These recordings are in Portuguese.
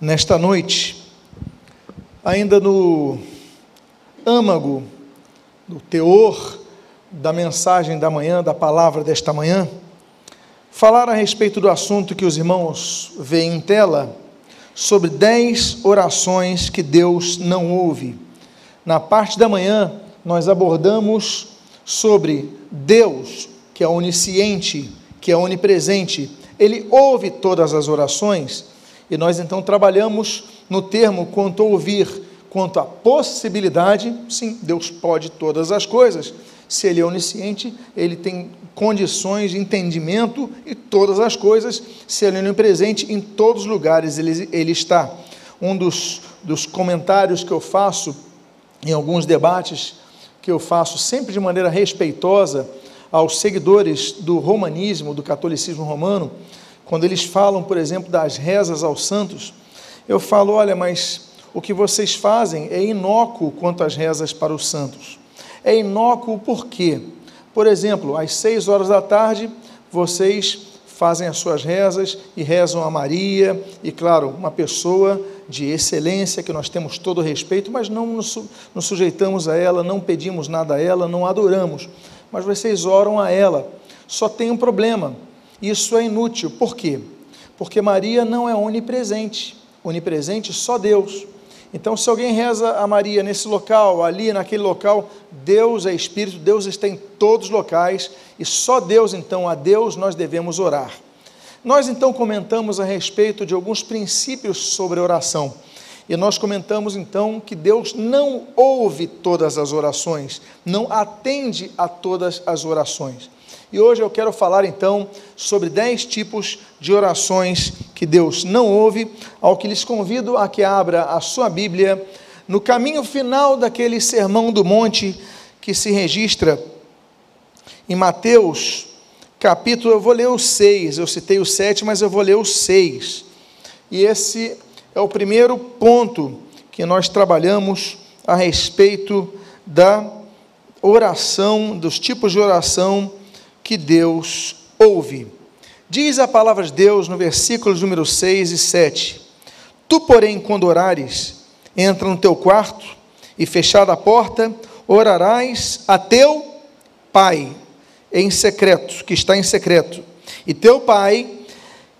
nesta noite, ainda no âmago, do teor da mensagem da manhã, da palavra desta manhã, falar a respeito do assunto que os irmãos veem em tela, sobre dez orações que Deus não ouve. Na parte da manhã, nós abordamos sobre Deus, que é onisciente, que é onipresente, ele ouve todas as orações e nós então trabalhamos no termo quanto ouvir, quanto à possibilidade, sim, Deus pode todas as coisas. Se Ele é onisciente, Ele tem condições de entendimento e todas as coisas. Se Ele é onipresente, em todos os lugares Ele, ele está. Um dos, dos comentários que eu faço em alguns debates, que eu faço sempre de maneira respeitosa aos seguidores do romanismo, do catolicismo romano, quando eles falam, por exemplo, das rezas aos santos, eu falo: olha, mas o que vocês fazem é inócuo quanto às rezas para os santos. É inócuo por quê? Por exemplo, às seis horas da tarde, vocês fazem as suas rezas e rezam a Maria, e claro, uma pessoa de excelência, que nós temos todo o respeito, mas não nos, nos sujeitamos a ela, não pedimos nada a ela, não adoramos, mas vocês oram a ela. Só tem um problema, isso é inútil. Por quê? Porque Maria não é onipresente. Onipresente só Deus. Então, se alguém reza a Maria nesse local, ali, naquele local, Deus é Espírito, Deus está em todos os locais e só Deus, então, a Deus nós devemos orar. Nós então comentamos a respeito de alguns princípios sobre oração. E nós comentamos então que Deus não ouve todas as orações, não atende a todas as orações. E hoje eu quero falar então sobre dez tipos de orações que Deus não ouve, ao que lhes convido a que abra a sua Bíblia no caminho final daquele sermão do monte que se registra em Mateus, capítulo, eu vou ler o 6, eu citei o 7, mas eu vou ler o 6. E esse é o primeiro ponto que nós trabalhamos a respeito da oração, dos tipos de oração que Deus ouve. Diz a palavra de Deus no versículos número 6 e 7. Tu, porém, quando orares, entra no teu quarto e fechada a porta, orarás a teu pai em secreto, que está em secreto. E teu pai,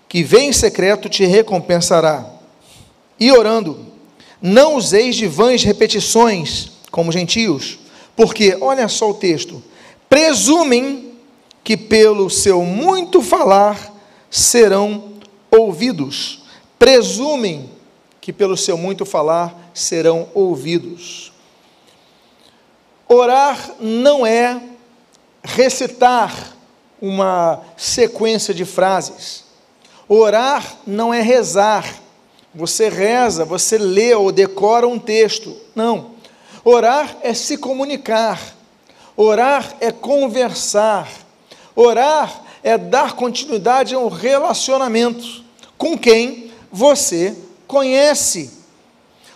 que vem em secreto, te recompensará. E orando, não useis de vãs repetições, como gentios, porque, olha só o texto, presumem que pelo seu muito falar serão ouvidos. Presumem que pelo seu muito falar serão ouvidos. Orar não é recitar uma sequência de frases. Orar não é rezar. Você reza, você lê ou decora um texto. Não. Orar é se comunicar. Orar é conversar. Orar é dar continuidade a um relacionamento com quem você conhece.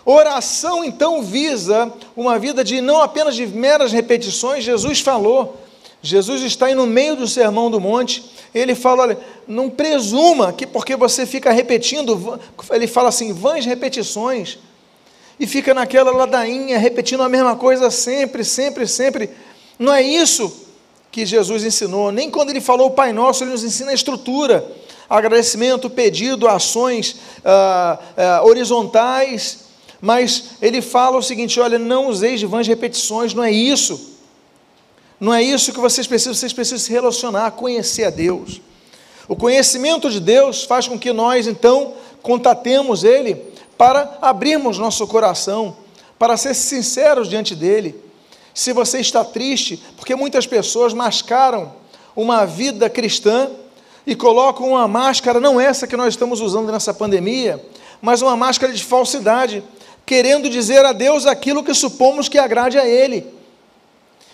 Oração então visa uma vida de não apenas de meras repetições, Jesus falou. Jesus está aí no meio do sermão do monte, ele fala: olha, não presuma que porque você fica repetindo, ele fala assim, vãs repetições, e fica naquela ladainha, repetindo a mesma coisa sempre, sempre, sempre. Não é isso que Jesus ensinou. Nem quando ele falou o Pai Nosso, ele nos ensina a estrutura, agradecimento, pedido, ações ah, ah, horizontais. Mas ele fala o seguinte: olha, não useis de vãs repetições, não é isso. Não é isso que vocês precisam, vocês precisam se relacionar, conhecer a Deus. O conhecimento de Deus faz com que nós, então, contatemos Ele para abrirmos nosso coração, para ser sinceros diante dEle se você está triste, porque muitas pessoas mascaram uma vida cristã e colocam uma máscara, não essa que nós estamos usando nessa pandemia, mas uma máscara de falsidade, querendo dizer a Deus aquilo que supomos que agrade a Ele.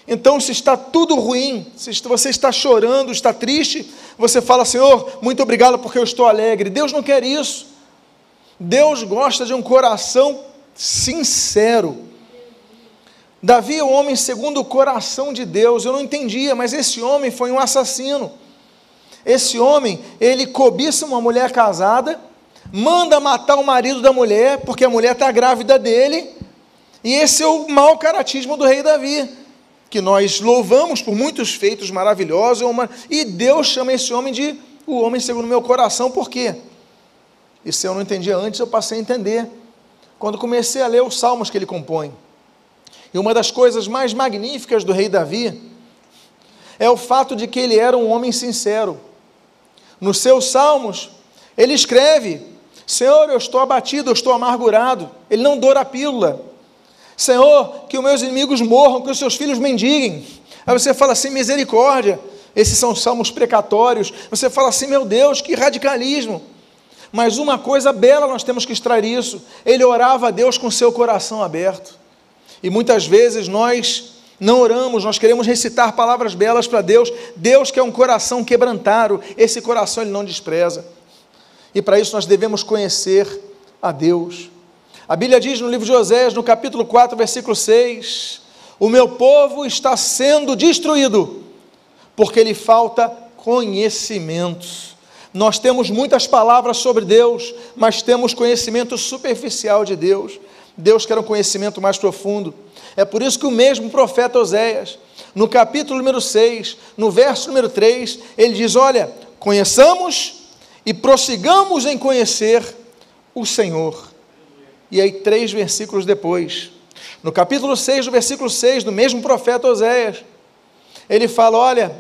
Então, se está tudo ruim, se você está chorando, está triste, você fala, Senhor, muito obrigado porque eu estou alegre. Deus não quer isso. Deus gosta de um coração sincero. Davi é um homem segundo o coração de Deus. Eu não entendia, mas esse homem foi um assassino. Esse homem, ele cobiça uma mulher casada, manda matar o marido da mulher, porque a mulher está grávida dele, e esse é o mau caratismo do rei Davi, que nós louvamos por muitos feitos maravilhosos, e Deus chama esse homem de o homem segundo o meu coração, por quê? Isso eu não entendia antes, eu passei a entender, quando comecei a ler os salmos que ele compõe. E uma das coisas mais magníficas do rei Davi é o fato de que ele era um homem sincero. Nos seus salmos, ele escreve: Senhor, eu estou abatido, eu estou amargurado. Ele não doura a pílula. Senhor, que os meus inimigos morram, que os seus filhos mendiguem. Aí você fala assim: misericórdia. Esses são salmos precatórios. Você fala assim: meu Deus, que radicalismo. Mas uma coisa bela nós temos que extrair isso. Ele orava a Deus com seu coração aberto. E muitas vezes nós não oramos, nós queremos recitar palavras belas para Deus. Deus quer um coração quebrantado, esse coração ele não despreza. E para isso nós devemos conhecer a Deus. A Bíblia diz no livro de Osés, no capítulo 4, versículo 6: O meu povo está sendo destruído, porque lhe falta conhecimento. Nós temos muitas palavras sobre Deus, mas temos conhecimento superficial de Deus. Deus quer um conhecimento mais profundo. É por isso que o mesmo profeta Oséias, no capítulo número 6, no verso número 3, ele diz: Olha, conheçamos e prossigamos em conhecer o Senhor. E aí, três versículos depois, no capítulo 6, do versículo 6, do mesmo profeta Oséias, ele fala: Olha,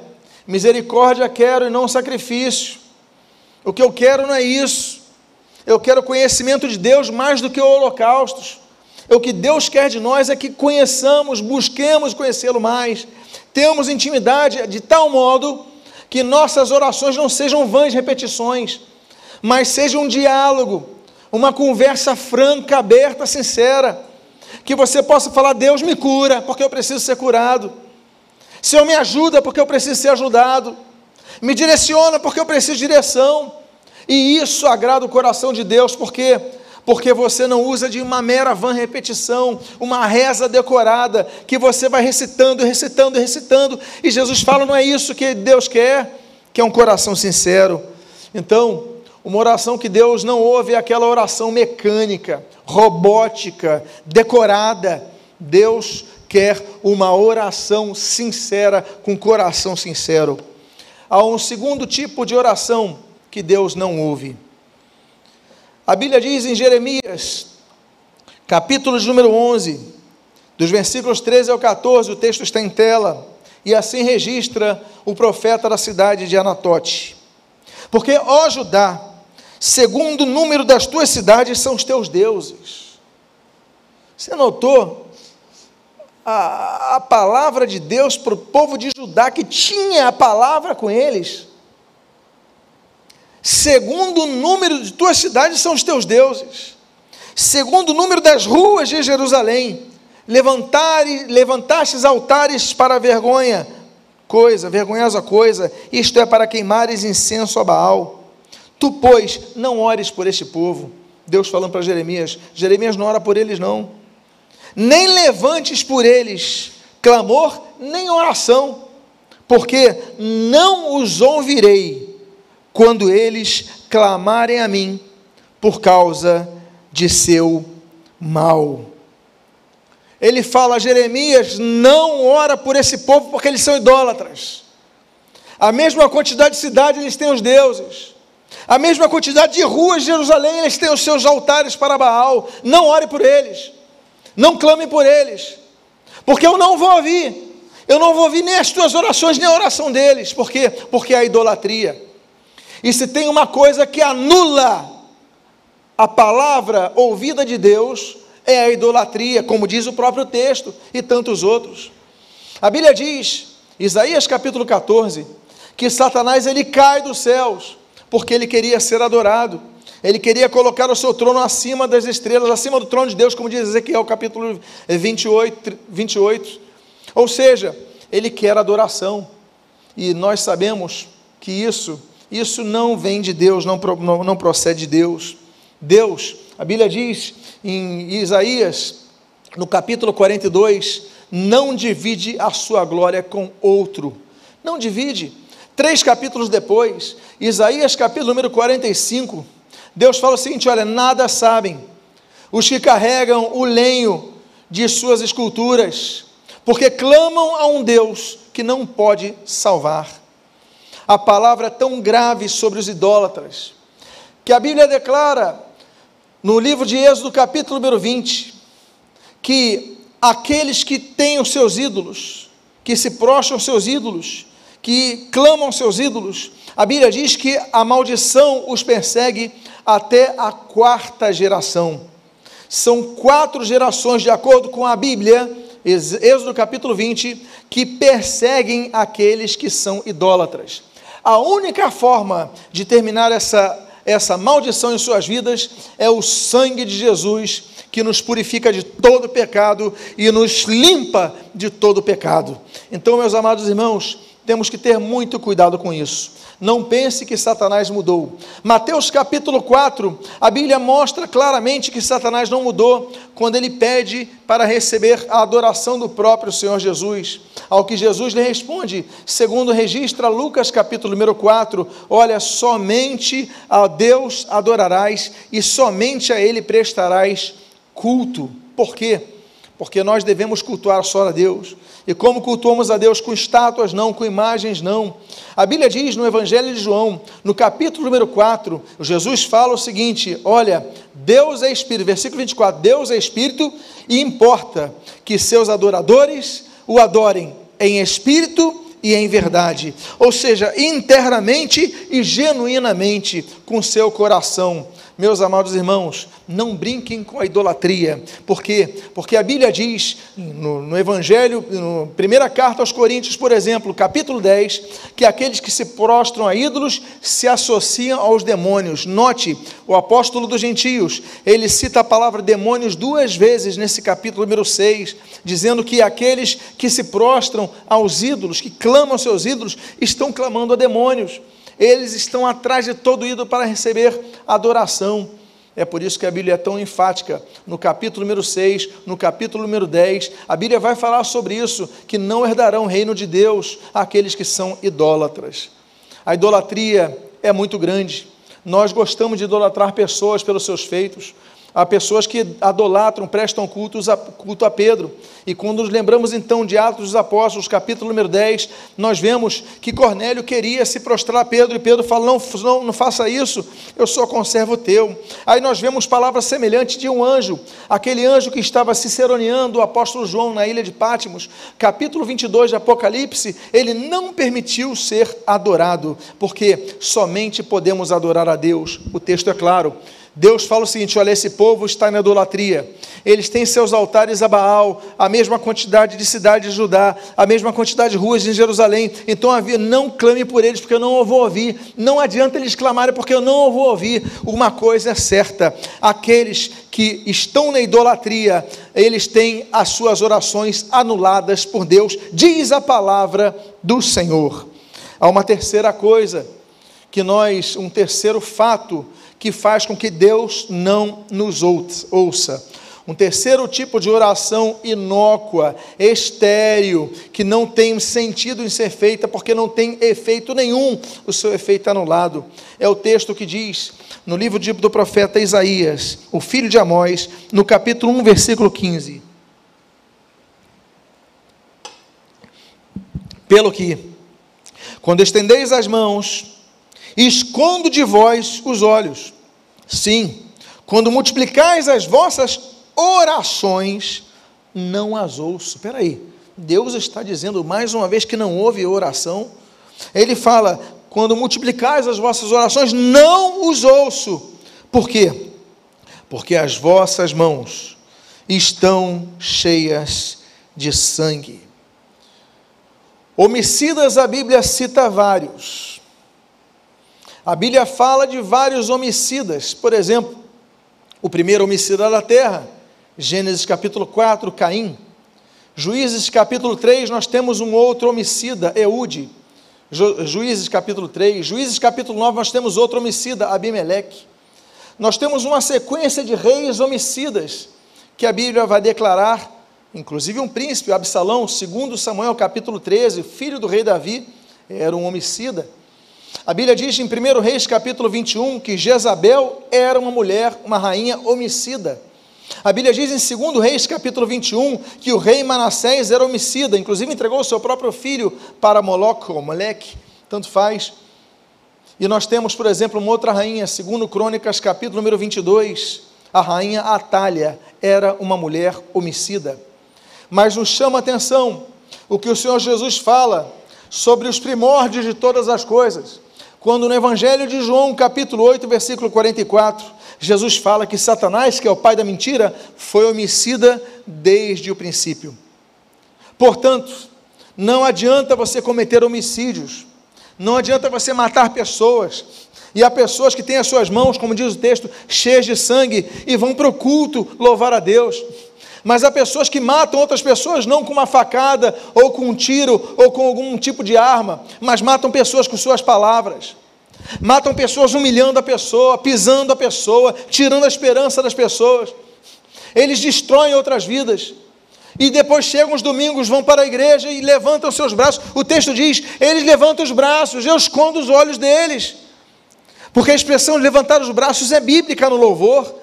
misericórdia quero e não sacrifício, o que eu quero não é isso. Eu quero conhecimento de Deus mais do que holocaustos. O que Deus quer de nós é que conheçamos, busquemos conhecê-lo mais, temos intimidade de tal modo que nossas orações não sejam vãs repetições, mas seja um diálogo, uma conversa franca, aberta, sincera, que você possa falar: Deus me cura, porque eu preciso ser curado. Senhor, me ajuda, porque eu preciso ser ajudado me direciona porque eu preciso de direção. E isso agrada o coração de Deus, porque porque você não usa de uma mera vã repetição, uma reza decorada, que você vai recitando, recitando, recitando, e Jesus fala: não é isso que Deus quer, que é um coração sincero. Então, uma oração que Deus não ouve é aquela oração mecânica, robótica, decorada. Deus quer uma oração sincera, com coração sincero. Há um segundo tipo de oração que Deus não ouve. A Bíblia diz em Jeremias, capítulo número 11, dos versículos 13 ao 14, o texto está em tela, e assim registra o profeta da cidade de Anatote. Porque, ó Judá, segundo o número das tuas cidades são os teus deuses. Você notou a, a palavra de Deus para o povo de Judá, que tinha a palavra com eles. Segundo o número de tuas cidades são os teus deuses. Segundo o número das ruas de Jerusalém, levantar, levantastes altares para vergonha, coisa, vergonhosa coisa, isto é para queimares incenso a Baal. Tu, pois, não ores por este povo. Deus falando para Jeremias, Jeremias não ora por eles não nem levantes por eles clamor, nem oração, porque não os ouvirei quando eles clamarem a mim por causa de seu mal. Ele fala a Jeremias: não ora por esse povo porque eles são idólatras. A mesma quantidade de cidade eles têm os deuses. A mesma quantidade de ruas de Jerusalém eles têm os seus altares para Baal. Não ore por eles. Não clame por eles, porque eu não vou ouvir. Eu não vou ouvir nem as tuas orações, nem a oração deles. Por quê? Porque é a idolatria. E se tem uma coisa que anula a palavra ouvida de Deus, é a idolatria, como diz o próprio texto e tantos outros. A Bíblia diz, Isaías capítulo 14, que Satanás ele cai dos céus porque ele queria ser adorado. Ele queria colocar o seu trono acima das estrelas, acima do trono de Deus, como diz Ezequiel capítulo 28, 28. Ou seja, ele quer adoração. E nós sabemos que isso, isso não vem de Deus, não, não, não procede de Deus. Deus, a Bíblia diz em Isaías, no capítulo 42, não divide a sua glória com outro. Não divide. Três capítulos depois, Isaías capítulo número 45, Deus fala o seguinte: olha, nada sabem os que carregam o lenho de suas esculturas, porque clamam a um Deus que não pode salvar. A palavra tão grave sobre os idólatras, que a Bíblia declara no livro de Êxodo, capítulo número 20, que aqueles que têm os seus ídolos, que se prostram aos seus ídolos, que clamam aos seus ídolos, a Bíblia diz que a maldição os persegue até a quarta geração. São quatro gerações, de acordo com a Bíblia, Êxodo capítulo 20, que perseguem aqueles que são idólatras. A única forma de terminar essa, essa maldição em suas vidas é o sangue de Jesus, que nos purifica de todo pecado e nos limpa de todo pecado. Então, meus amados irmãos, temos que ter muito cuidado com isso. Não pense que Satanás mudou. Mateus capítulo 4, a Bíblia mostra claramente que Satanás não mudou quando ele pede para receber a adoração do próprio Senhor Jesus. Ao que Jesus lhe responde, segundo registra Lucas capítulo número 4, olha, somente a Deus adorarás e somente a ele prestarás culto. Por quê? Porque nós devemos cultuar só a Deus. E como cultuamos a Deus com estátuas, não, com imagens, não. A Bíblia diz no Evangelho de João, no capítulo número 4, Jesus fala o seguinte: olha, Deus é Espírito, versículo 24: Deus é Espírito e importa que seus adoradores o adorem em espírito e em verdade, ou seja, internamente e genuinamente com seu coração. Meus amados irmãos, não brinquem com a idolatria. Por quê? Porque a Bíblia diz, no, no Evangelho, na primeira carta aos Coríntios, por exemplo, capítulo 10, que aqueles que se prostram a ídolos se associam aos demônios. Note, o apóstolo dos gentios, ele cita a palavra demônios duas vezes nesse capítulo número 6, dizendo que aqueles que se prostram aos ídolos, que clamam aos seus ídolos, estão clamando a demônios. Eles estão atrás de todo ídolo para receber adoração. É por isso que a Bíblia é tão enfática. No capítulo número 6, no capítulo número 10, a Bíblia vai falar sobre isso, que não herdarão o reino de Deus aqueles que são idólatras. A idolatria é muito grande. Nós gostamos de idolatrar pessoas pelos seus feitos. Há pessoas que adolatram, prestam cultos a, culto a Pedro. E quando nos lembramos então de Atos dos Apóstolos, capítulo número 10, nós vemos que Cornélio queria se prostrar a Pedro, e Pedro fala: não, não, não faça isso, eu sou conservo teu. Aí nós vemos palavras semelhantes de um anjo, aquele anjo que estava ciceroneando o apóstolo João na ilha de Pátimos, capítulo 22 de Apocalipse, ele não permitiu ser adorado, porque somente podemos adorar a Deus. O texto é claro. Deus fala o seguinte: olha, esse povo está na idolatria. Eles têm seus altares a Baal, a mesma quantidade de cidades de Judá, a mesma quantidade de ruas em Jerusalém. Então, não clame por eles, porque eu não vou ouvir. Não adianta eles clamarem, porque eu não vou ouvir. Uma coisa é certa: aqueles que estão na idolatria, eles têm as suas orações anuladas por Deus, diz a palavra do Senhor. Há uma terceira coisa que nós, um terceiro fato que faz com que Deus não nos ouça. Um terceiro tipo de oração inócua, estéril, que não tem sentido em ser feita porque não tem efeito nenhum, o seu efeito é anulado. É o texto que diz no livro do profeta Isaías, o filho de Amós, no capítulo 1, versículo 15. Pelo que, quando estendeis as mãos, escondo de vós os olhos. Sim, quando multiplicais as vossas orações, não as ouço. Espera aí, Deus está dizendo mais uma vez que não houve oração. Ele fala: quando multiplicais as vossas orações, não os ouço. Por quê? Porque as vossas mãos estão cheias de sangue. Homicidas, a Bíblia cita vários. A Bíblia fala de vários homicidas, por exemplo, o primeiro homicida da terra, Gênesis capítulo 4, Caim. Juízes capítulo 3, nós temos um outro homicida, Eude. Juízes capítulo 3, Juízes capítulo 9, nós temos outro homicida, Abimeleque. Nós temos uma sequência de reis homicidas que a Bíblia vai declarar, inclusive um príncipe, Absalão, segundo Samuel capítulo 13, filho do rei Davi, era um homicida. A Bíblia diz em 1 Reis capítulo 21 que Jezabel era uma mulher, uma rainha homicida. A Bíblia diz em 2 Reis capítulo 21 que o rei Manassés era homicida, inclusive entregou seu próprio filho para Moloch ou Moleque, tanto faz. E nós temos, por exemplo, uma outra rainha, segundo Crônicas capítulo número 22, a rainha Atália era uma mulher homicida. Mas nos chama a atenção o que o Senhor Jesus fala sobre os primórdios de todas as coisas. Quando no Evangelho de João, capítulo 8, versículo 44, Jesus fala que Satanás, que é o pai da mentira, foi homicida desde o princípio. Portanto, não adianta você cometer homicídios, não adianta você matar pessoas, e há pessoas que têm as suas mãos, como diz o texto, cheias de sangue e vão para o culto louvar a Deus. Mas há pessoas que matam outras pessoas não com uma facada, ou com um tiro, ou com algum tipo de arma, mas matam pessoas com suas palavras. Matam pessoas humilhando a pessoa, pisando a pessoa, tirando a esperança das pessoas. Eles destroem outras vidas. E depois chegam os domingos, vão para a igreja e levantam seus braços. O texto diz: eles levantam os braços, eu escondo os olhos deles. Porque a expressão levantar os braços é bíblica no louvor.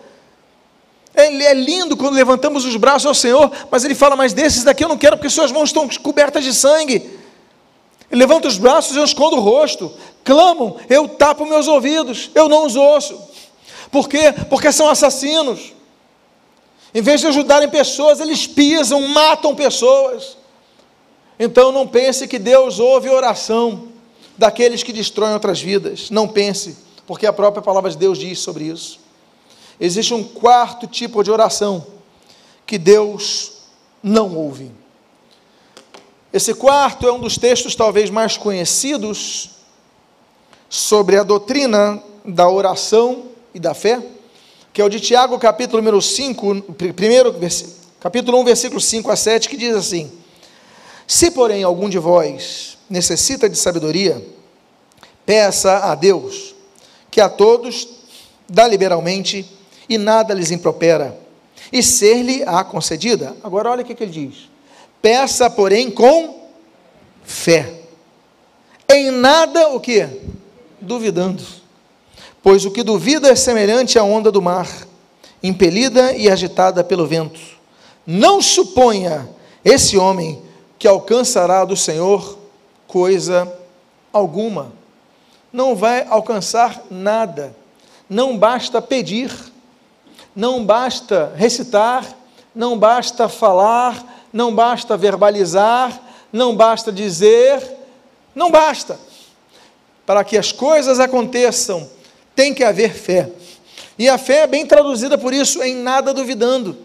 É, é lindo quando levantamos os braços ao Senhor, mas ele fala: Mas desses daqui eu não quero, porque suas mãos estão cobertas de sangue. Ele levanta os braços, eu escondo o rosto. Clamam, eu tapo meus ouvidos, eu não os ouço. Por quê? Porque são assassinos. Em vez de ajudarem pessoas, eles pisam, matam pessoas. Então não pense que Deus ouve oração daqueles que destroem outras vidas. Não pense porque a própria palavra de Deus diz sobre isso. Existe um quarto tipo de oração que Deus não ouve. Esse quarto é um dos textos talvez mais conhecidos sobre a doutrina da oração e da fé, que é o de Tiago, capítulo número 5, primeiro, capítulo 1, versículo 5 a 7, que diz assim: Se, porém, algum de vós necessita de sabedoria, peça a Deus, que a todos dá liberalmente e nada lhes impropera, e ser-lhe-á concedida. Agora olha o que, que ele diz: peça, porém, com fé. Em nada o que? Duvidando. Pois o que duvida é semelhante à onda do mar, impelida e agitada pelo vento. Não suponha esse homem que alcançará do Senhor coisa alguma não vai alcançar nada. Não basta pedir, não basta recitar, não basta falar, não basta verbalizar, não basta dizer, não basta. Para que as coisas aconteçam, tem que haver fé. E a fé é bem traduzida por isso, em nada duvidando.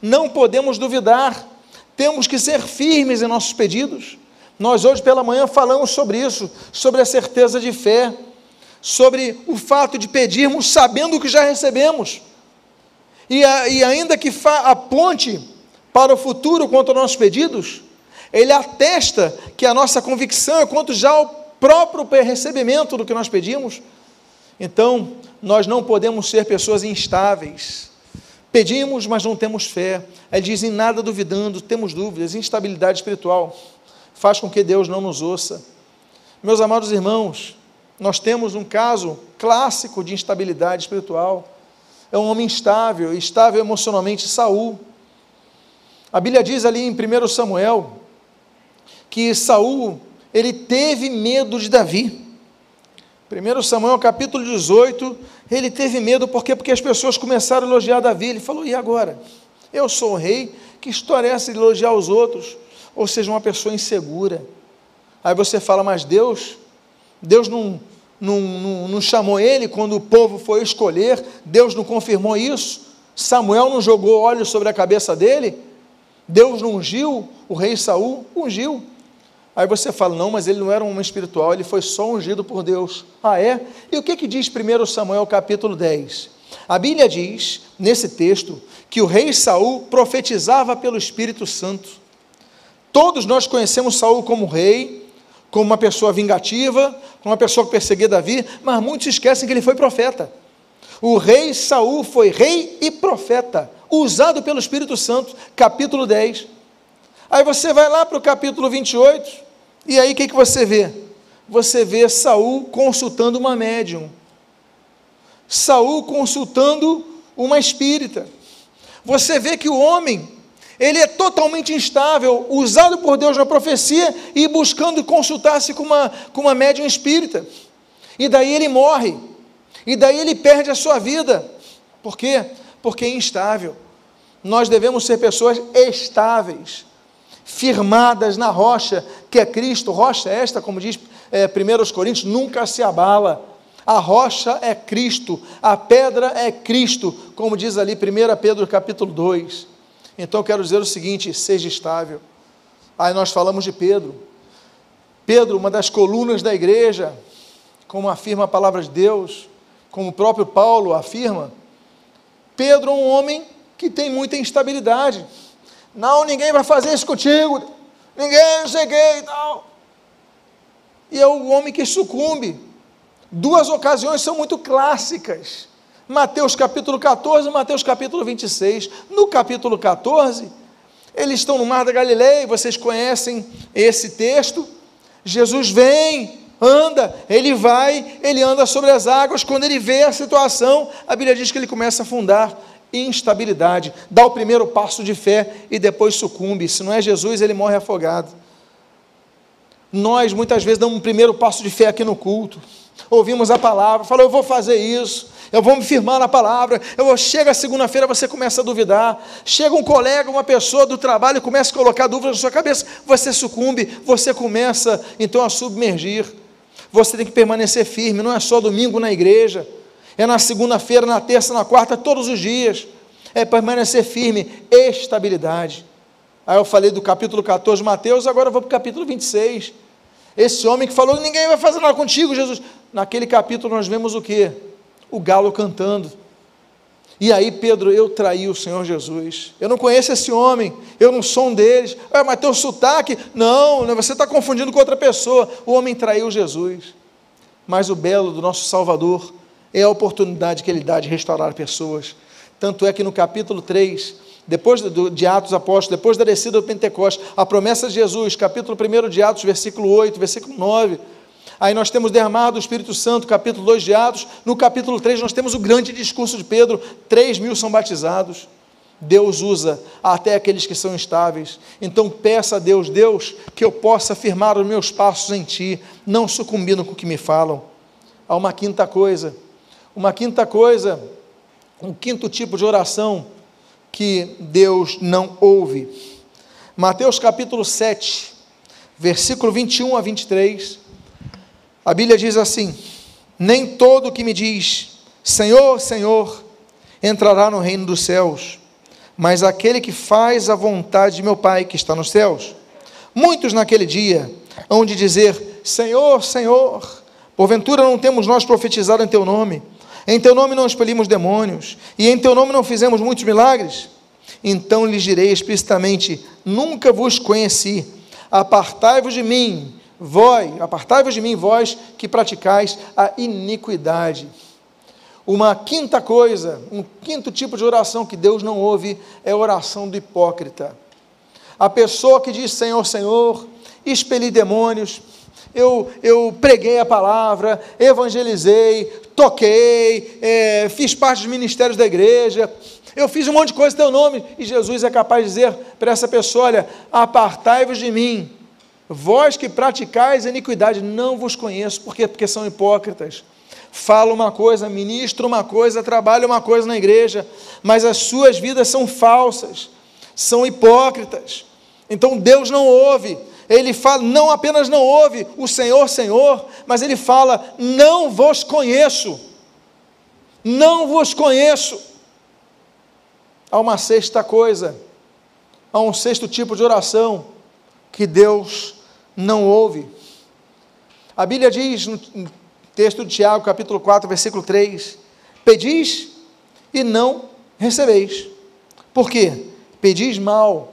Não podemos duvidar, temos que ser firmes em nossos pedidos. Nós hoje pela manhã falamos sobre isso, sobre a certeza de fé, sobre o fato de pedirmos sabendo o que já recebemos. E, a, e ainda que aponte para o futuro quanto aos nossos pedidos, ele atesta que a nossa convicção é quanto já ao próprio recebimento do que nós pedimos. Então, nós não podemos ser pessoas instáveis. Pedimos, mas não temos fé. Ele diz: em nada duvidando, temos dúvidas, instabilidade espiritual faz com que Deus não nos ouça. Meus amados irmãos, nós temos um caso clássico de instabilidade espiritual. É um homem instável, estável emocionalmente, Saul. A Bíblia diz ali em 1 Samuel que Saul, ele teve medo de Davi. 1 Samuel capítulo 18, ele teve medo, por quê? Porque as pessoas começaram a elogiar Davi. Ele falou: e agora? Eu sou o rei, que história é essa de elogiar os outros? ou seja, uma pessoa insegura. Aí você fala, mas Deus, Deus não, não, não, não chamou ele quando o povo foi escolher, Deus não confirmou isso, Samuel não jogou óleo sobre a cabeça dele, Deus não ungiu o rei Saul, ungiu. Aí você fala, não, mas ele não era um homem espiritual, ele foi só ungido por Deus. Ah, é? E o que, que diz 1 Samuel capítulo 10? A Bíblia diz, nesse texto, que o rei Saul profetizava pelo Espírito Santo. Todos nós conhecemos Saul como rei, como uma pessoa vingativa, como uma pessoa que perseguia Davi, mas muitos esquecem que ele foi profeta. O rei Saul foi rei e profeta, usado pelo Espírito Santo, capítulo 10. Aí você vai lá para o capítulo 28, e aí o que, que você vê? você vê Saul consultando uma médium. Saul consultando uma espírita. Você vê que o homem, ele é totalmente instável, usado por Deus na profecia e buscando consultar-se com uma, com uma médium espírita. E daí ele morre. E daí ele perde a sua vida. Por quê? Porque é instável. Nós devemos ser pessoas estáveis, firmadas na rocha, que é Cristo. Rocha esta, como diz é, 1 Coríntios, nunca se abala. A rocha é Cristo, a pedra é Cristo, como diz ali 1 Pedro capítulo 2. Então eu quero dizer o seguinte: seja estável. Aí nós falamos de Pedro. Pedro, uma das colunas da igreja, como afirma a palavra de Deus, como o próprio Paulo afirma, Pedro é um homem que tem muita instabilidade. Não, ninguém vai fazer isso contigo, ninguém, não sei quem e tal. E é o homem que sucumbe. Duas ocasiões são muito clássicas. Mateus capítulo 14 e Mateus capítulo 26. No capítulo 14, eles estão no Mar da Galileia, vocês conhecem esse texto. Jesus vem, anda, ele vai, ele anda sobre as águas. Quando ele vê a situação, a Bíblia diz que ele começa a afundar instabilidade, dá o primeiro passo de fé e depois sucumbe. Se não é Jesus, ele morre afogado. Nós muitas vezes damos um primeiro passo de fé aqui no culto. Ouvimos a palavra, falou, eu vou fazer isso, eu vou me firmar na palavra. Eu vou, chega segunda-feira, você começa a duvidar. Chega um colega, uma pessoa do trabalho, começa a colocar dúvidas na sua cabeça, você sucumbe, você começa então a submergir você tem que permanecer firme, não é só domingo na igreja, é na segunda-feira, na terça, na quarta, todos os dias. É permanecer firme, estabilidade. Aí eu falei do capítulo 14 de Mateus, agora eu vou para o capítulo 26. Esse homem que falou: ninguém vai fazer nada contigo, Jesus. Naquele capítulo nós vemos o que? O galo cantando. E aí, Pedro, eu traí o Senhor Jesus. Eu não conheço esse homem, eu não sou um deles. Ah, mas teu sotaque. Não, você está confundindo com outra pessoa. O homem traiu Jesus. Mas o belo do nosso Salvador é a oportunidade que ele dá de restaurar pessoas. Tanto é que no capítulo 3, depois de Atos Apóstolos, depois da descida do Pentecostes, a promessa de Jesus, capítulo 1 de Atos, versículo 8, versículo 9 Aí nós temos derramado o Espírito Santo, capítulo 2 de Atos. No capítulo 3 nós temos o grande discurso de Pedro: 3 mil são batizados. Deus usa até aqueles que são instáveis. Então peça a Deus, Deus, que eu possa firmar os meus passos em Ti, não sucumbindo com o que me falam. Há uma quinta coisa, uma quinta coisa, um quinto tipo de oração que Deus não ouve. Mateus capítulo 7, versículo 21 a 23. A Bíblia diz assim: Nem todo que me diz Senhor, Senhor, entrará no reino dos céus, mas aquele que faz a vontade de meu Pai que está nos céus. Muitos naquele dia hão de dizer: Senhor, Senhor, porventura não temos nós profetizado em teu nome? Em teu nome não expelimos demônios, e em teu nome não fizemos muitos milagres? Então lhes direi explicitamente: Nunca vos conheci, apartai-vos de mim, vós, apartai-vos de mim, vós que praticais a iniquidade. Uma quinta coisa, um quinto tipo de oração que Deus não ouve é a oração do hipócrita. A pessoa que diz Senhor, Senhor, expeli demônios, eu, eu preguei a palavra, evangelizei, toquei, é, fiz parte dos ministérios da igreja, eu fiz um monte de coisa em teu nome, e Jesus é capaz de dizer para essa pessoa: olha, apartai-vos de mim, Vós que praticais iniquidade, não vos conheço, porque porque são hipócritas. Fala uma coisa, ministra uma coisa, trabalha uma coisa na igreja, mas as suas vidas são falsas, são hipócritas. Então Deus não ouve. Ele fala, não apenas não ouve o Senhor, Senhor, mas ele fala: não vos conheço. Não vos conheço. Há uma sexta coisa, há um sexto tipo de oração que Deus não ouve. A Bíblia diz no texto de Tiago, capítulo 4, versículo 3: Pedis e não recebeis. Por quê? Pedis mal,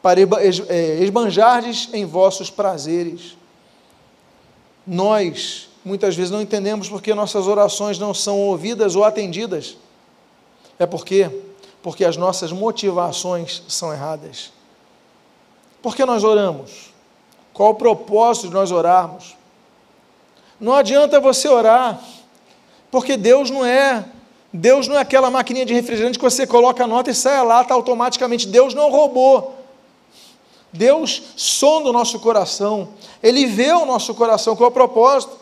para é, esbanjardes em vossos prazeres. Nós, muitas vezes, não entendemos porque nossas orações não são ouvidas ou atendidas. É porque porque as nossas motivações são erradas. Por que nós oramos? Qual o propósito de nós orarmos? Não adianta você orar, porque Deus não é Deus não é aquela maquininha de refrigerante que você coloca a nota e sai a lata automaticamente. Deus não roubou. Deus sonda o nosso coração. Ele vê o nosso coração. Qual é o propósito?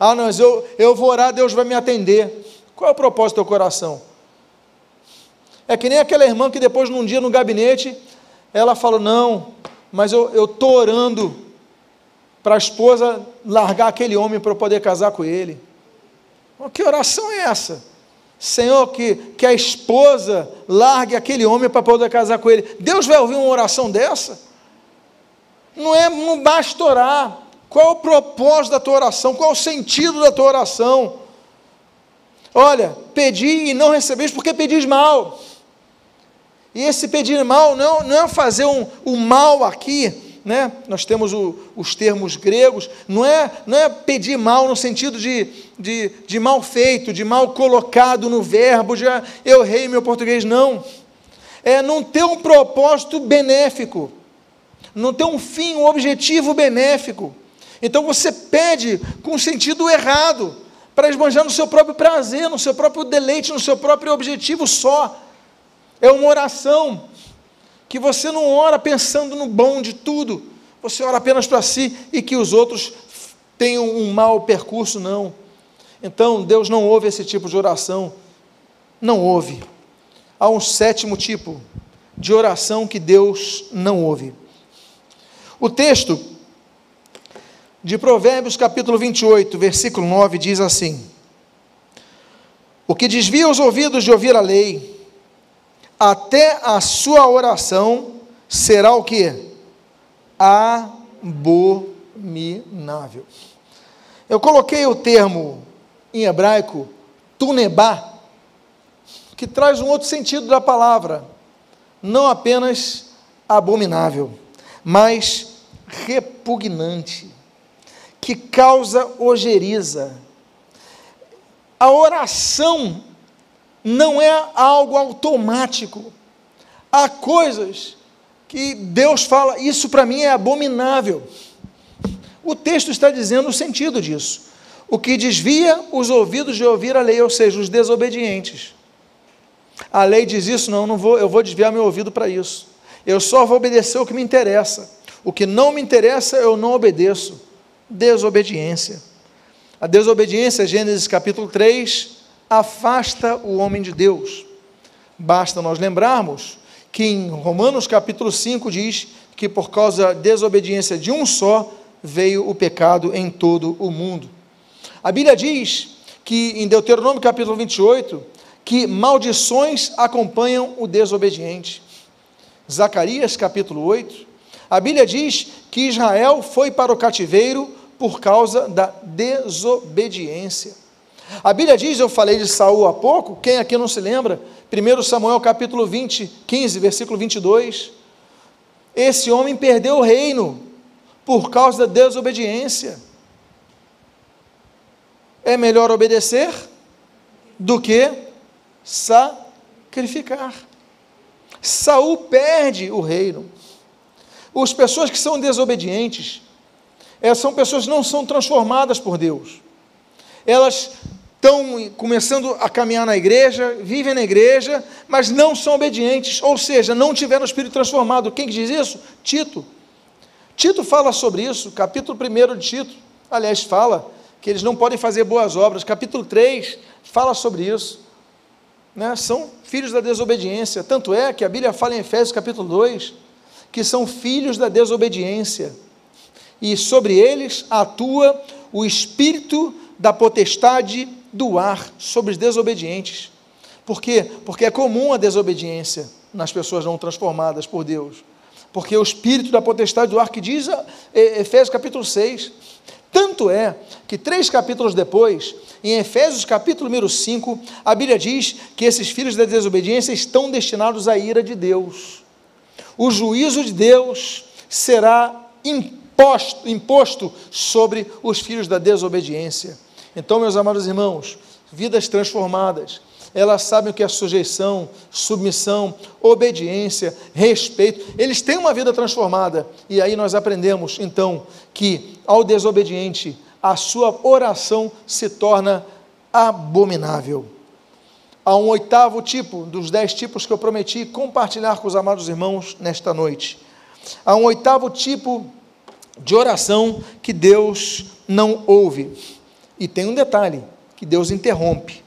Ah, não, mas eu, eu vou orar, Deus vai me atender. Qual é o propósito do teu coração? É que nem aquela irmã que depois, num dia no gabinete, ela falou: Não, mas eu estou orando para a esposa largar aquele homem para eu poder casar com ele. Que oração é essa? Senhor, que, que a esposa largue aquele homem para poder casar com ele. Deus vai ouvir uma oração dessa? Não é, não basta orar. Qual é o propósito da tua oração? Qual é o sentido da tua oração? Olha, pedi e não recebeis porque pedis mal. E esse pedir mal não, não é fazer um, um mal aqui, né? nós temos o, os termos gregos, não é, não é pedir mal no sentido de, de, de mal feito, de mal colocado no verbo, já eu rei meu português, não. É não ter um propósito benéfico, não ter um fim, um objetivo benéfico. Então você pede com sentido errado, para esbanjar no seu próprio prazer, no seu próprio deleite, no seu próprio objetivo só. É uma oração que você não ora pensando no bom de tudo, você ora apenas para si e que os outros tenham um mau percurso, não. Então, Deus não ouve esse tipo de oração, não ouve. Há um sétimo tipo de oração que Deus não ouve. O texto de Provérbios, capítulo 28, versículo 9, diz assim: O que desvia os ouvidos de ouvir a lei, até a sua oração será o que? Abominável. Eu coloquei o termo em hebraico, tunebá, que traz um outro sentido da palavra, não apenas abominável, mas repugnante, que causa ojeriza. A oração não é algo automático. Há coisas que Deus fala, isso para mim é abominável. O texto está dizendo o sentido disso. O que desvia os ouvidos de ouvir a lei, ou seja, os desobedientes. A lei diz isso, não, não vou, eu vou desviar meu ouvido para isso. Eu só vou obedecer o que me interessa. O que não me interessa, eu não obedeço. Desobediência. A desobediência, Gênesis capítulo 3, afasta o homem de Deus. Basta nós lembrarmos que em Romanos capítulo 5 diz que por causa da desobediência de um só veio o pecado em todo o mundo. A Bíblia diz que em Deuteronômio capítulo 28 que maldições acompanham o desobediente. Zacarias capítulo 8, a Bíblia diz que Israel foi para o cativeiro por causa da desobediência. A Bíblia diz, eu falei de Saul há pouco, quem aqui não se lembra? 1 Samuel capítulo 20, 15, versículo 22. Esse homem perdeu o reino por causa da desobediência. É melhor obedecer do que sacrificar. Saul perde o reino. As pessoas que são desobedientes, elas são pessoas que não são transformadas por Deus. Elas estão começando a caminhar na igreja, vivem na igreja, mas não são obedientes, ou seja, não tiveram o espírito transformado. Quem que diz isso? Tito. Tito fala sobre isso, capítulo 1 de Tito, aliás, fala que eles não podem fazer boas obras. Capítulo 3 fala sobre isso. Né? São filhos da desobediência. Tanto é que a Bíblia fala em Efésios capítulo 2 que são filhos da desobediência. E sobre eles atua o espírito da potestade do ar sobre os desobedientes. Por quê? Porque é comum a desobediência nas pessoas não transformadas por Deus. Porque o espírito da potestade do ar que diz Efésios capítulo 6. Tanto é que três capítulos depois, em Efésios capítulo número 5, a Bíblia diz que esses filhos da desobediência estão destinados à ira de Deus. O juízo de Deus será imposto, imposto sobre os filhos da desobediência. Então, meus amados irmãos, vidas transformadas, elas sabem o que é sujeição, submissão, obediência, respeito. Eles têm uma vida transformada. E aí nós aprendemos, então, que ao desobediente, a sua oração se torna abominável. Há um oitavo tipo, dos dez tipos que eu prometi compartilhar com os amados irmãos nesta noite. Há um oitavo tipo de oração que Deus não ouve. E tem um detalhe: que Deus interrompe.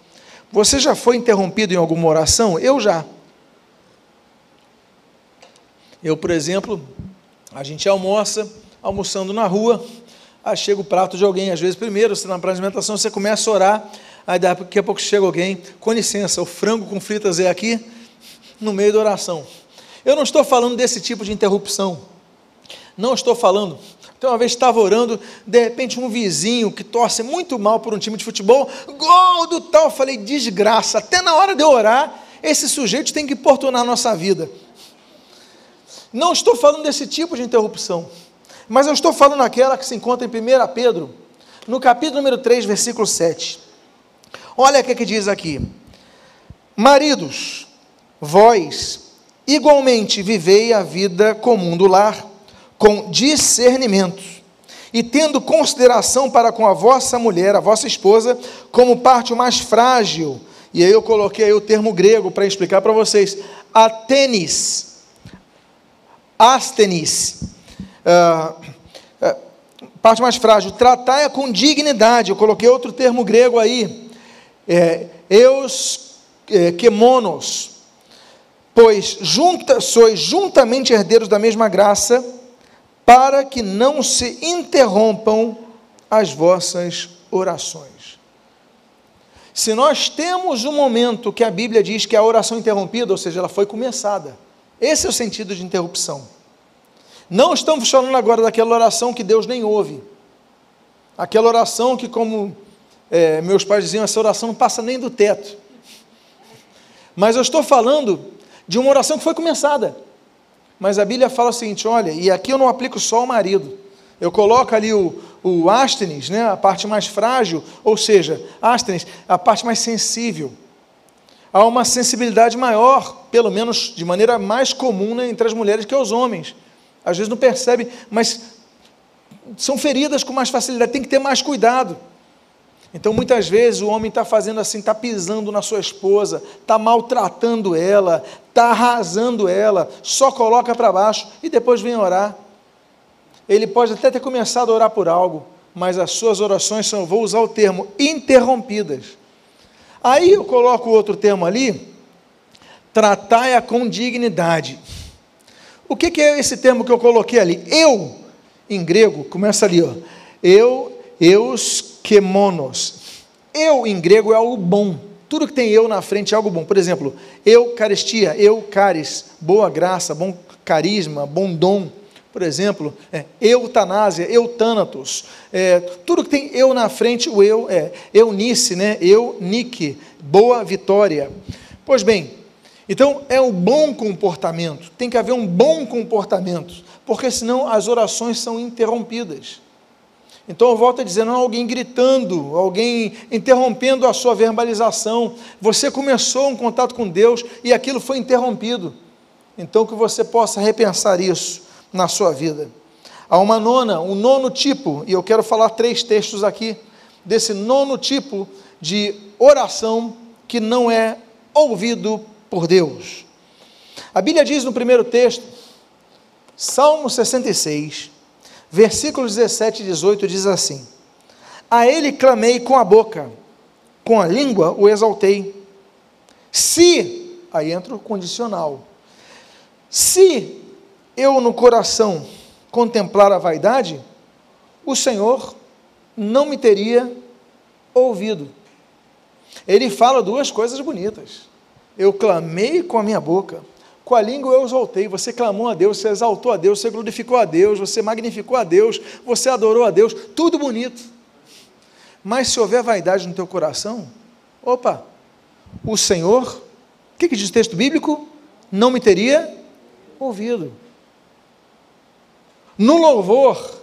Você já foi interrompido em alguma oração? Eu já. Eu, por exemplo, a gente almoça, almoçando na rua, aí chega o prato de alguém, às vezes primeiro, você na alimentação, você começa a orar, aí daqui a pouco chega alguém, com licença, o frango com fritas é aqui, no meio da oração. Eu não estou falando desse tipo de interrupção. Não estou falando então, uma vez estava orando, de repente um vizinho que torce muito mal por um time de futebol, gol do tal, eu falei, desgraça, até na hora de eu orar, esse sujeito tem que importunar a nossa vida. Não estou falando desse tipo de interrupção, mas eu estou falando aquela que se encontra em 1 Pedro, no capítulo número 3, versículo 7. Olha o que, que diz aqui: Maridos, vós igualmente vivei a vida comum do lar com discernimento, e tendo consideração para com a vossa mulher, a vossa esposa, como parte mais frágil. E aí eu coloquei aí o termo grego para explicar para vocês. Atenis, astenis, uh, parte mais frágil, tratai-a com dignidade. Eu coloquei outro termo grego aí, é, eus é, pois junta, sois juntamente herdeiros da mesma graça, para que não se interrompam as vossas orações. Se nós temos um momento que a Bíblia diz que a oração interrompida, ou seja, ela foi começada, esse é o sentido de interrupção. Não estamos falando agora daquela oração que Deus nem ouve, aquela oração que, como é, meus pais diziam, essa oração não passa nem do teto. Mas eu estou falando de uma oração que foi começada. Mas a Bíblia fala o seguinte: olha, e aqui eu não aplico só o marido. Eu coloco ali o, o né, a parte mais frágil, ou seja, ástenes, a parte mais sensível. Há uma sensibilidade maior, pelo menos de maneira mais comum né, entre as mulheres que os homens. Às vezes não percebem, mas são feridas com mais facilidade, tem que ter mais cuidado. Então, muitas vezes, o homem está fazendo assim, está pisando na sua esposa, está maltratando ela, está arrasando ela, só coloca para baixo e depois vem orar. Ele pode até ter começado a orar por algo, mas as suas orações são, vou usar o termo, interrompidas. Aí eu coloco outro termo ali, tratai-a com dignidade. O que, que, é esse termo que eu coloquei ali? Eu, em grego, começa ali, ó. Eu, eus kemonos. Eu, em grego, é algo bom. Tudo que tem eu na frente é algo bom. Por exemplo, eucaristia, eucaris, boa graça, bom carisma, bom dom. Por exemplo, é, eutanásia, eutânatos. É, tudo que tem eu na frente, o eu é eunice, né? eunique, boa vitória. Pois bem, então é o bom comportamento. Tem que haver um bom comportamento, porque senão as orações são interrompidas. Então eu volto a dizer, não alguém gritando, alguém interrompendo a sua verbalização. Você começou um contato com Deus e aquilo foi interrompido. Então que você possa repensar isso na sua vida. Há uma nona, um nono tipo, e eu quero falar três textos aqui, desse nono tipo de oração que não é ouvido por Deus. A Bíblia diz no primeiro texto, Salmo 66, versículos 17 e 18 diz assim: A ele clamei com a boca, com a língua o exaltei. Se, aí entra o condicional, se eu no coração contemplar a vaidade, o Senhor não me teria ouvido. Ele fala duas coisas bonitas. Eu clamei com a minha boca, com a língua eu exaltei, você clamou a Deus, você exaltou a Deus, você glorificou a Deus, você magnificou a Deus, você adorou a Deus, tudo bonito. Mas se houver vaidade no teu coração, opa, o Senhor, o que, que diz o texto bíblico? Não me teria ouvido. No louvor,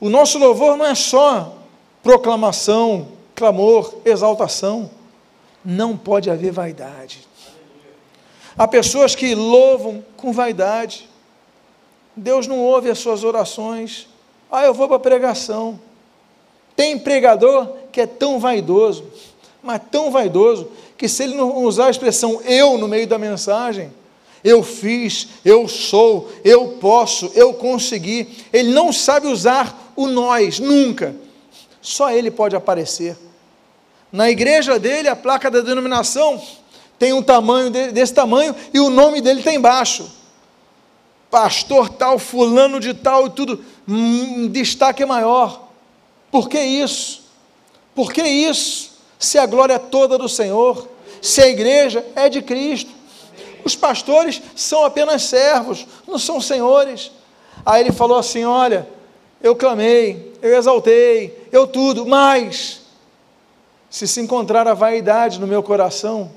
o nosso louvor não é só proclamação, clamor, exaltação. Não pode haver vaidade. Há pessoas que louvam com vaidade. Deus não ouve as suas orações. Ah, eu vou para a pregação. Tem pregador que é tão vaidoso, mas tão vaidoso, que se ele não usar a expressão eu no meio da mensagem, eu fiz, eu sou, eu posso, eu consegui, ele não sabe usar o nós, nunca. Só ele pode aparecer. Na igreja dele, a placa da denominação tem um tamanho desse tamanho e o nome dele está embaixo. Pastor tal, fulano de tal e tudo, um destaque maior. Por que isso? Por que isso? Se a glória é toda do Senhor, se a igreja é de Cristo, os pastores são apenas servos, não são senhores. Aí ele falou assim: Olha, eu clamei, eu exaltei, eu tudo, mas se se encontrar a vaidade no meu coração,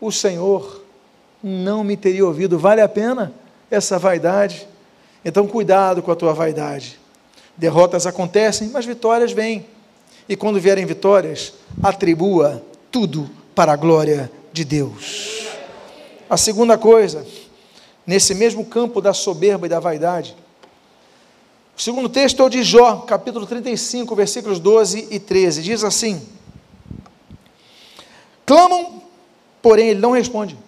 o Senhor não me teria ouvido. Vale a pena essa vaidade? Então, cuidado com a tua vaidade. Derrotas acontecem, mas vitórias vêm. E quando vierem vitórias, atribua tudo para a glória de Deus. A segunda coisa, nesse mesmo campo da soberba e da vaidade, o segundo texto é o de Jó, capítulo 35, versículos 12 e 13. Diz assim: Clamam, porém ele não responde.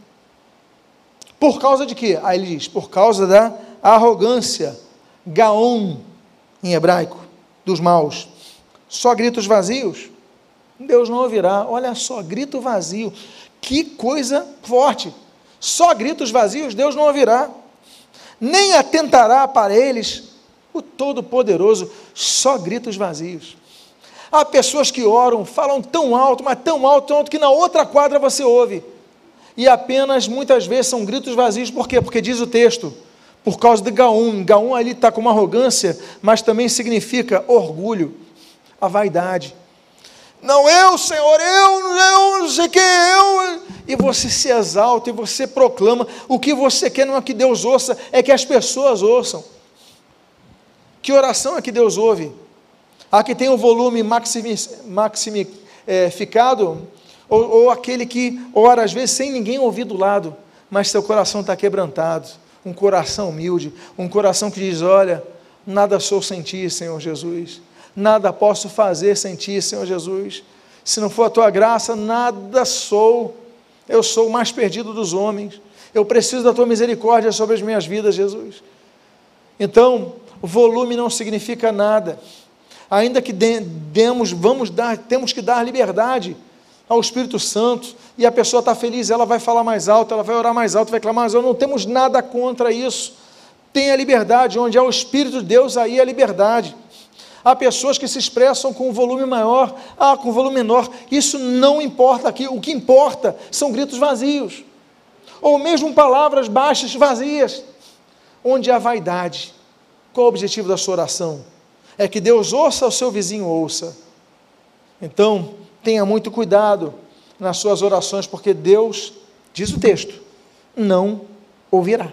Por causa de quê? Aí ele diz: por causa da arrogância, gaon, em hebraico, dos maus. Só gritos vazios. Deus não ouvirá. Olha só, grito vazio. Que coisa forte. Só gritos vazios Deus não ouvirá. Nem atentará para eles o Todo-Poderoso, só gritos vazios. Há pessoas que oram, falam tão alto, mas tão alto, tão alto, que na outra quadra você ouve. E apenas, muitas vezes, são gritos vazios, por quê? Porque diz o texto, por causa de Gaum. Gaum ali está com uma arrogância, mas também significa orgulho, a vaidade. Não, eu, Senhor, eu, eu, não sei o que, eu. E você se exalta e você proclama. O que você quer não é que Deus ouça, é que as pessoas ouçam. Que oração é que Deus ouve? Que tem o volume maximificado, ou, ou aquele que ora às vezes sem ninguém ouvir do lado, mas seu coração está quebrantado, um coração humilde, um coração que diz: Olha, nada sou sem ti, Senhor Jesus, nada posso fazer sem ti, Senhor Jesus, se não for a tua graça, nada sou, eu sou o mais perdido dos homens, eu preciso da tua misericórdia sobre as minhas vidas, Jesus. Então, volume não significa nada. Ainda que demos, vamos dar, temos que dar liberdade ao Espírito Santo, e a pessoa está feliz, ela vai falar mais alto, ela vai orar mais alto, vai clamar mais alto, não temos nada contra isso. Tem a liberdade, onde há o Espírito de Deus, aí é a liberdade. Há pessoas que se expressam com um volume maior, ah, com um volume menor, isso não importa aqui, o que importa são gritos vazios, ou mesmo palavras baixas, vazias, onde há vaidade, qual o objetivo da sua oração? É que Deus ouça, o seu vizinho ouça. Então, tenha muito cuidado nas suas orações, porque Deus, diz o texto, não ouvirá.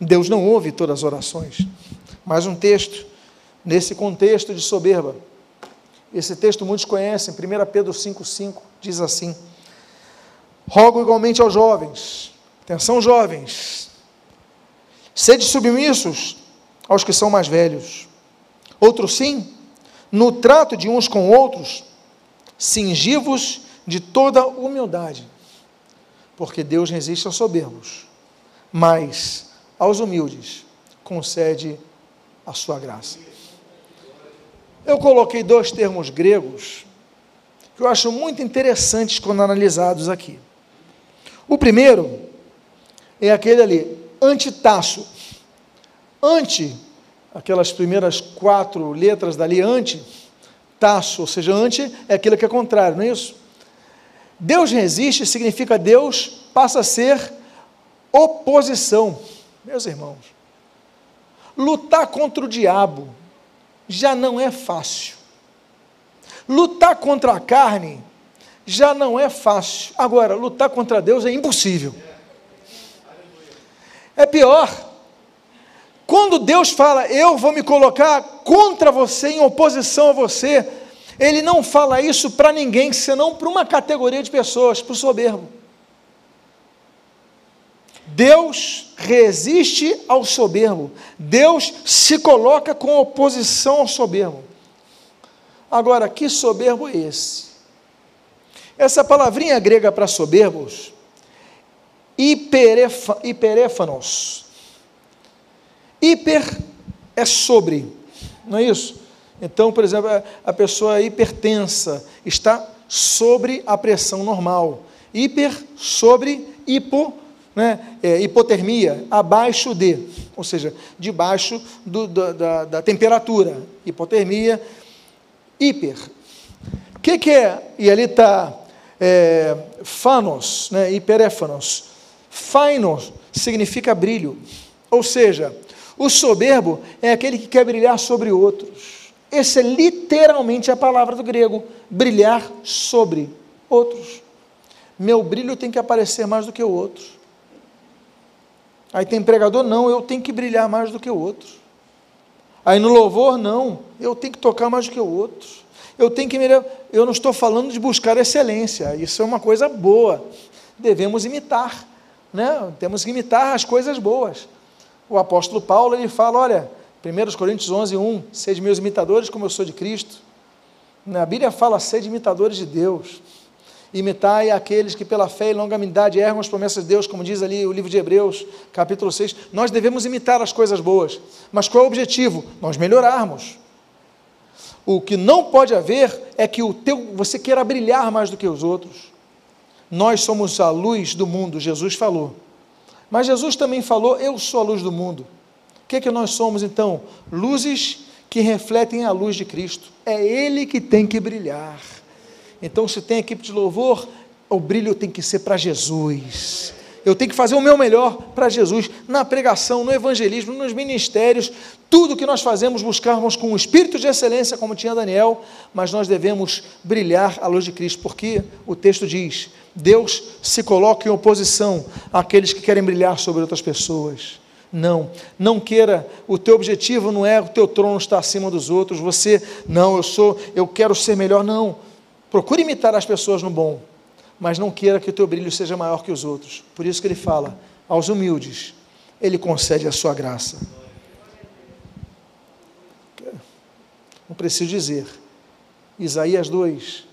Deus não ouve todas as orações. Mais um texto, nesse contexto de soberba. Esse texto muitos conhecem, 1 Pedro 5,5 diz assim: Rogo igualmente aos jovens, atenção jovens, sede submissos aos que são mais velhos. Outros sim, no trato de uns com outros, cingivos de toda humildade, porque Deus resiste aos soberbos, mas aos humildes concede a sua graça. Eu coloquei dois termos gregos que eu acho muito interessantes quando analisados aqui. O primeiro é aquele ali, antitaço, Ante, aquelas primeiras quatro letras dali, ante, taço, ou seja, ante é aquilo que é contrário, não é isso? Deus resiste significa Deus passa a ser oposição. Meus irmãos, lutar contra o diabo já não é fácil. Lutar contra a carne já não é fácil. Agora, lutar contra Deus é impossível. É pior. Quando Deus fala, eu vou me colocar contra você, em oposição a você, Ele não fala isso para ninguém, senão para uma categoria de pessoas, para o soberbo. Deus resiste ao soberbo, Deus se coloca com oposição ao soberbo. Agora, que soberbo é esse? Essa palavrinha grega para soberbos, hiperéfanos. Hiper é sobre, não é isso? Então, por exemplo, a pessoa hipertensa está sobre a pressão normal. Hiper sobre hipo, né, é, hipotermia, abaixo de, ou seja, debaixo do, da, da, da, temperatura. Hipotermia, hiper. O que, que é? E ali está é, fanos, né, hiperéfanos. Fainos significa brilho. Ou seja, o soberbo é aquele que quer brilhar sobre outros. Essa é literalmente a palavra do grego, brilhar sobre outros. Meu brilho tem que aparecer mais do que o outro. Aí tem pregador, não, eu tenho que brilhar mais do que o outro. Aí no louvor, não, eu tenho que tocar mais do que o outro. Eu tenho que eu não estou falando de buscar excelência, isso é uma coisa boa. Devemos imitar, né? Temos que imitar as coisas boas. O apóstolo Paulo, ele fala, olha, 1 Coríntios 11, 1, sede meus imitadores como eu sou de Cristo. Na Bíblia fala, sede imitadores de Deus. Imitai aqueles que pela fé e longanimidade erram as promessas de Deus, como diz ali o livro de Hebreus, capítulo 6. Nós devemos imitar as coisas boas. Mas qual é o objetivo? Nós melhorarmos. O que não pode haver é que o teu, você queira brilhar mais do que os outros. Nós somos a luz do mundo, Jesus falou. Mas Jesus também falou: Eu sou a luz do mundo. O que, é que nós somos então? Luzes que refletem a luz de Cristo. É Ele que tem que brilhar. Então, se tem equipe de louvor, o brilho tem que ser para Jesus. Eu tenho que fazer o meu melhor para Jesus, na pregação, no evangelismo, nos ministérios, tudo que nós fazemos, buscarmos com um espírito de excelência, como tinha Daniel, mas nós devemos brilhar à luz de Cristo, porque o texto diz: Deus se coloca em oposição àqueles que querem brilhar sobre outras pessoas. Não, não queira, o teu objetivo não é o teu trono estar acima dos outros, você, não, eu sou, eu quero ser melhor, não. Procure imitar as pessoas no bom, mas não queira que o teu brilho seja maior que os outros. Por isso que ele fala, aos humildes, ele concede a sua graça. Não preciso dizer. Isaías 2.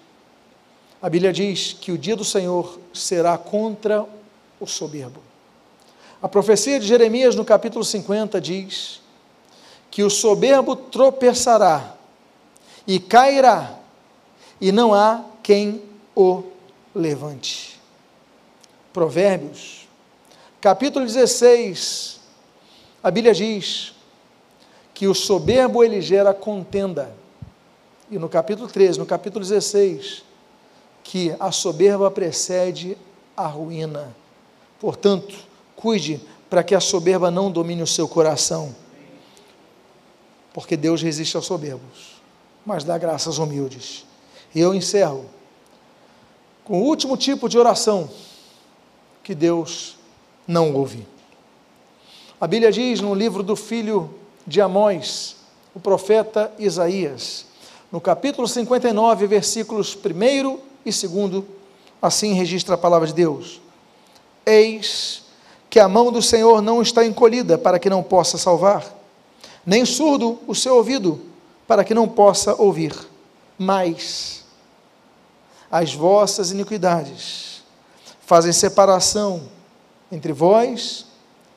A Bíblia diz que o dia do Senhor será contra o soberbo. A profecia de Jeremias, no capítulo 50, diz que o soberbo tropeçará e cairá e não há quem o levante. Provérbios, capítulo 16, a Bíblia diz que o soberbo ele gera contenda. E no capítulo 13, no capítulo 16, que a soberba precede a ruína. Portanto, cuide para que a soberba não domine o seu coração. Porque Deus resiste aos soberbos, mas dá graças aos humildes. E eu encerro com o último tipo de oração que Deus não ouve. A Bíblia diz no livro do filho de Amós, o profeta Isaías, no capítulo 59, versículos 1 e 2, assim registra a palavra de Deus: Eis que a mão do Senhor não está encolhida para que não possa salvar, nem surdo o seu ouvido para que não possa ouvir, mas as vossas iniquidades, fazem separação entre vós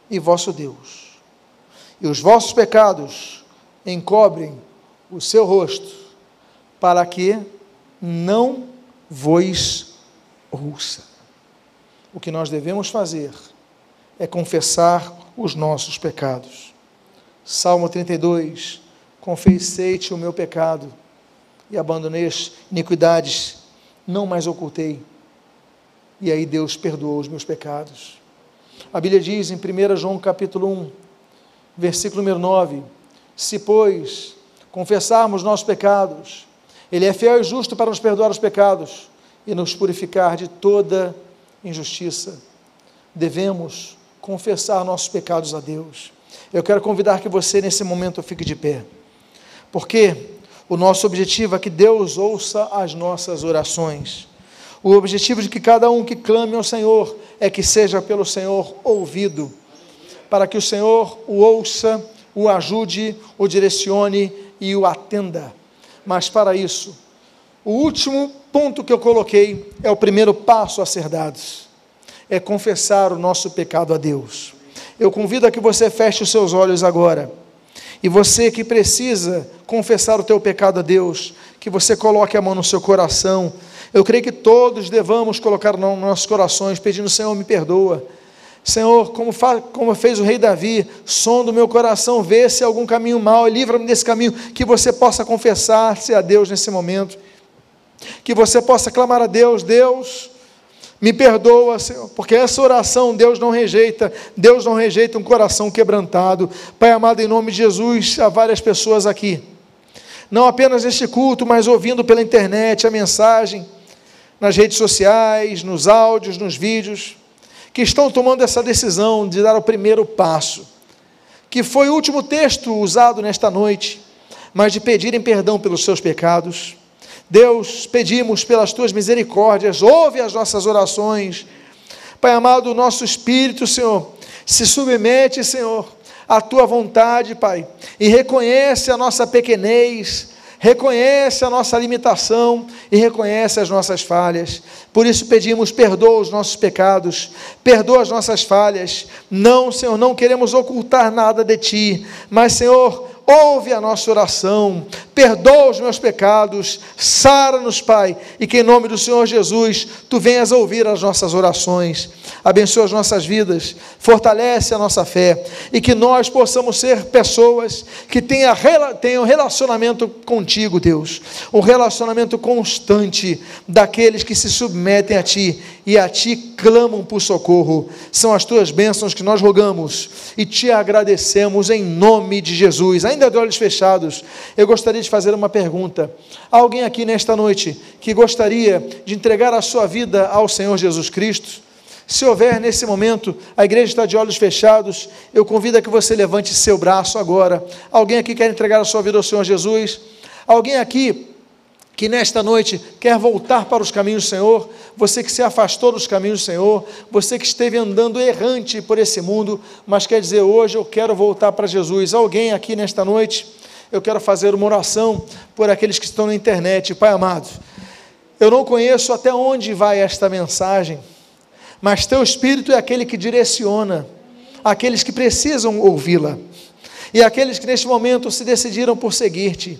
e vosso Deus. E os vossos pecados encobrem o seu rosto, para que não vos ouça. O que nós devemos fazer é confessar os nossos pecados. Salmo 32: Confessei-te o meu pecado e abandonei as iniquidades não mais ocultei. E aí Deus perdoou os meus pecados. A Bíblia diz em 1 João capítulo 1, versículo número 9: Se, pois, confessarmos nossos pecados, Ele é fiel e justo para nos perdoar os pecados e nos purificar de toda injustiça. Devemos confessar nossos pecados a Deus. Eu quero convidar que você, nesse momento, fique de pé. Porque o nosso objetivo é que Deus ouça as nossas orações. O objetivo de que cada um que clame ao Senhor é que seja pelo Senhor ouvido, para que o Senhor o ouça, o ajude, o direcione e o atenda. Mas para isso, o último ponto que eu coloquei é o primeiro passo a ser dado: é confessar o nosso pecado a Deus. Eu convido a que você feche os seus olhos agora. E você que precisa confessar o teu pecado a Deus, que você coloque a mão no seu coração. Eu creio que todos devamos colocar nos nossos corações, pedindo, Senhor, me perdoa. Senhor, como, como fez o rei Davi, som do meu coração, vê se há algum caminho mau, livra-me desse caminho, que você possa confessar-se a Deus nesse momento que você possa clamar a Deus, Deus, me perdoa, Senhor, porque essa oração Deus não rejeita, Deus não rejeita um coração quebrantado. Pai amado, em nome de Jesus, há várias pessoas aqui, não apenas neste culto, mas ouvindo pela internet a mensagem, nas redes sociais, nos áudios, nos vídeos, que estão tomando essa decisão de dar o primeiro passo, que foi o último texto usado nesta noite, mas de pedirem perdão pelos seus pecados Deus, pedimos pelas tuas misericórdias, ouve as nossas orações. Pai amado, o nosso espírito, Senhor, se submete, Senhor, à tua vontade, Pai, e reconhece a nossa pequenez, reconhece a nossa limitação e reconhece as nossas falhas. Por isso pedimos, perdoa os nossos pecados, perdoa as nossas falhas. Não, Senhor, não queremos ocultar nada de ti, mas, Senhor, ouve a nossa oração, perdoa os meus pecados, sara-nos, Pai, e que em nome do Senhor Jesus tu venhas ouvir as nossas orações, abençoa as nossas vidas, fortalece a nossa fé e que nós possamos ser pessoas que tenham, tenham relacionamento contigo, Deus, um relacionamento constante daqueles que se submetem a Ti e a Ti clamam por socorro. São as Tuas bênçãos que nós rogamos e te agradecemos em nome de Jesus. Ainda de olhos fechados, eu gostaria de fazer uma pergunta. Há alguém aqui nesta noite que gostaria de entregar a sua vida ao Senhor Jesus Cristo? Se houver nesse momento, a igreja está de olhos fechados, eu convido a que você levante seu braço agora. Alguém aqui quer entregar a sua vida ao Senhor Jesus? Alguém aqui que nesta noite quer voltar para os caminhos do Senhor, você que se afastou dos caminhos do Senhor, você que esteve andando errante por esse mundo, mas quer dizer, hoje eu quero voltar para Jesus. Alguém aqui nesta noite, eu quero fazer uma oração por aqueles que estão na internet, Pai amado. Eu não conheço até onde vai esta mensagem, mas teu Espírito é aquele que direciona aqueles que precisam ouvi-la e aqueles que neste momento se decidiram por seguir-te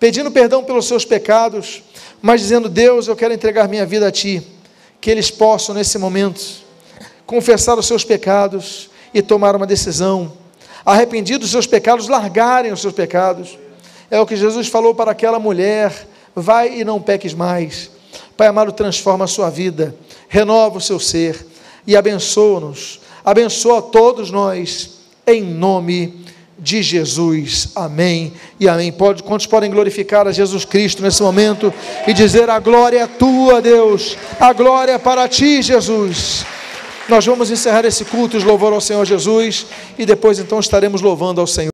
pedindo perdão pelos seus pecados, mas dizendo: Deus, eu quero entregar minha vida a Ti. Que eles possam, nesse momento, confessar os seus pecados e tomar uma decisão. Arrependidos dos seus pecados, largarem os seus pecados. É o que Jesus falou para aquela mulher: vai e não peques mais. Pai amado, transforma a sua vida, renova o seu ser e abençoa-nos. Abençoa todos nós, em nome de de Jesus. Amém e amém. Pode, quantos podem glorificar a Jesus Cristo nesse momento e dizer: A glória é tua, Deus, a glória é para ti, Jesus. Nós vamos encerrar esse culto de louvor ao Senhor Jesus e depois então estaremos louvando ao Senhor.